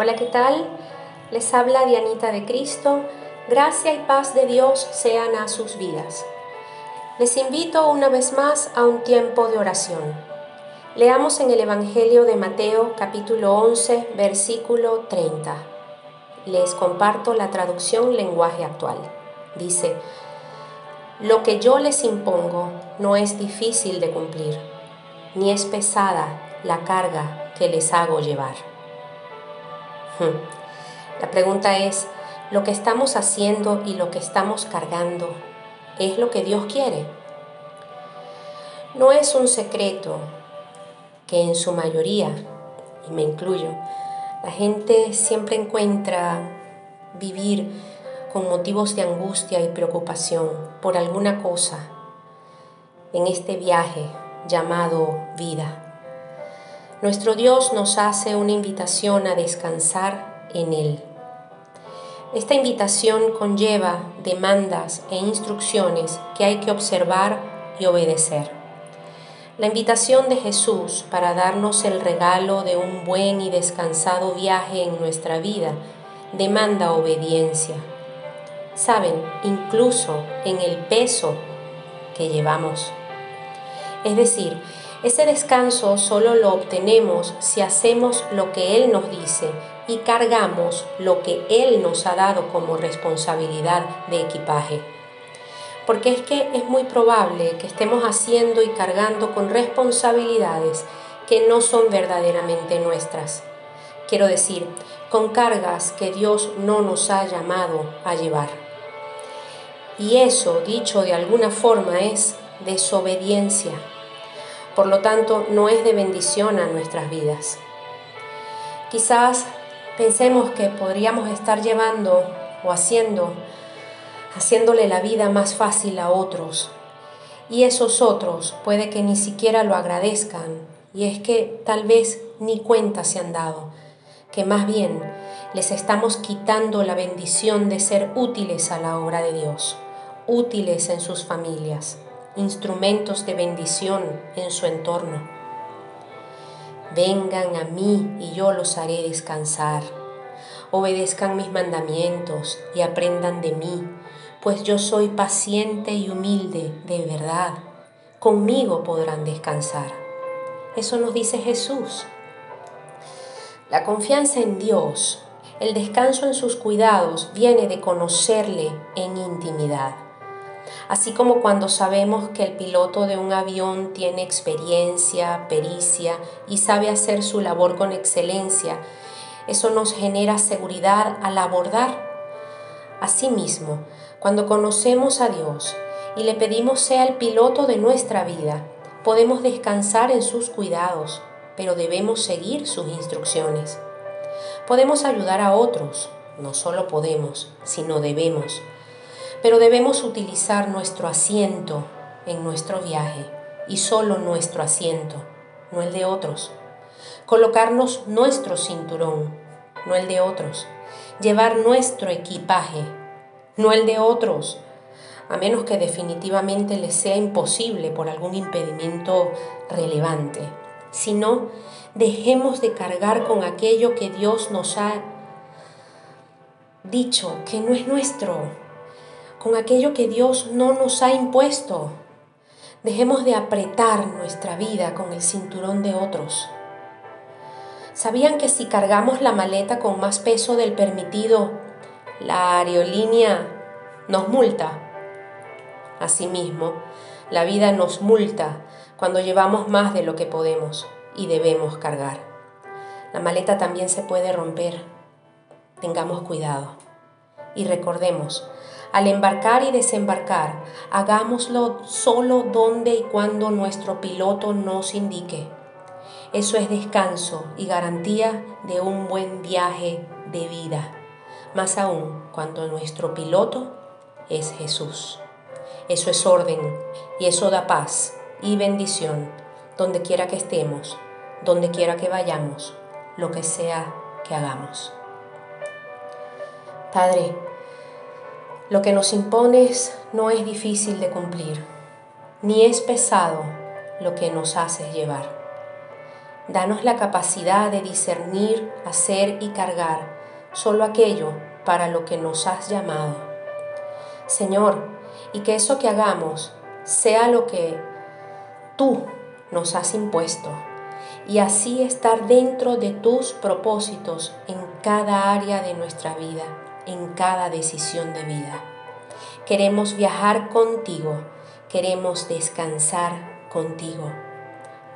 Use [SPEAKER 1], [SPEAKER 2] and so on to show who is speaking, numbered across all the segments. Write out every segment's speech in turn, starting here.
[SPEAKER 1] Hola, ¿qué tal? Les habla Dianita de Cristo. Gracia y paz de Dios sean a sus vidas. Les invito una vez más a un tiempo de oración. Leamos en el Evangelio de Mateo capítulo 11 versículo 30. Les comparto la traducción lenguaje actual. Dice, Lo que yo les impongo no es difícil de cumplir, ni es pesada la carga que les hago llevar. La pregunta es, ¿lo que estamos haciendo y lo que estamos cargando es lo que Dios quiere? No es un secreto que en su mayoría, y me incluyo, la gente siempre encuentra vivir con motivos de angustia y preocupación por alguna cosa en este viaje llamado vida. Nuestro Dios nos hace una invitación a descansar en Él. Esta invitación conlleva demandas e instrucciones que hay que observar y obedecer. La invitación de Jesús para darnos el regalo de un buen y descansado viaje en nuestra vida demanda obediencia. Saben, incluso en el peso que llevamos. Es decir, ese descanso solo lo obtenemos si hacemos lo que Él nos dice y cargamos lo que Él nos ha dado como responsabilidad de equipaje. Porque es que es muy probable que estemos haciendo y cargando con responsabilidades que no son verdaderamente nuestras. Quiero decir, con cargas que Dios no nos ha llamado a llevar. Y eso, dicho de alguna forma, es desobediencia por lo tanto no es de bendición a nuestras vidas. Quizás pensemos que podríamos estar llevando o haciendo, haciéndole la vida más fácil a otros. Y esos otros puede que ni siquiera lo agradezcan. Y es que tal vez ni cuenta se han dado, que más bien les estamos quitando la bendición de ser útiles a la obra de Dios, útiles en sus familias instrumentos de bendición en su entorno. Vengan a mí y yo los haré descansar. Obedezcan mis mandamientos y aprendan de mí, pues yo soy paciente y humilde de verdad. Conmigo podrán descansar. Eso nos dice Jesús. La confianza en Dios, el descanso en sus cuidados, viene de conocerle en intimidad. Así como cuando sabemos que el piloto de un avión tiene experiencia, pericia y sabe hacer su labor con excelencia, eso nos genera seguridad al abordar. Asimismo, cuando conocemos a Dios y le pedimos sea el piloto de nuestra vida, podemos descansar en sus cuidados, pero debemos seguir sus instrucciones. Podemos ayudar a otros, no solo podemos, sino debemos pero debemos utilizar nuestro asiento en nuestro viaje y solo nuestro asiento, no el de otros. Colocarnos nuestro cinturón, no el de otros. Llevar nuestro equipaje, no el de otros, a menos que definitivamente les sea imposible por algún impedimento relevante. Si no, dejemos de cargar con aquello que Dios nos ha dicho que no es nuestro, con aquello que Dios no nos ha impuesto. Dejemos de apretar nuestra vida con el cinturón de otros. ¿Sabían que si cargamos la maleta con más peso del permitido, la aerolínea nos multa? Asimismo, la vida nos multa cuando llevamos más de lo que podemos y debemos cargar. La maleta también se puede romper. Tengamos cuidado. Y recordemos, al embarcar y desembarcar, hagámoslo solo donde y cuando nuestro piloto nos indique. Eso es descanso y garantía de un buen viaje de vida, más aún cuando nuestro piloto es Jesús. Eso es orden y eso da paz y bendición donde quiera que estemos, donde quiera que vayamos, lo que sea que hagamos. Padre, lo que nos impones no es difícil de cumplir, ni es pesado lo que nos haces llevar. Danos la capacidad de discernir, hacer y cargar solo aquello para lo que nos has llamado. Señor, y que eso que hagamos sea lo que tú nos has impuesto y así estar dentro de tus propósitos en cada área de nuestra vida, en cada decisión de vida. Queremos viajar contigo, queremos descansar contigo.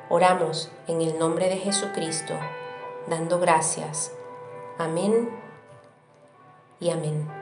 [SPEAKER 1] Oramos en el nombre de Jesucristo, dando gracias. Amén y amén.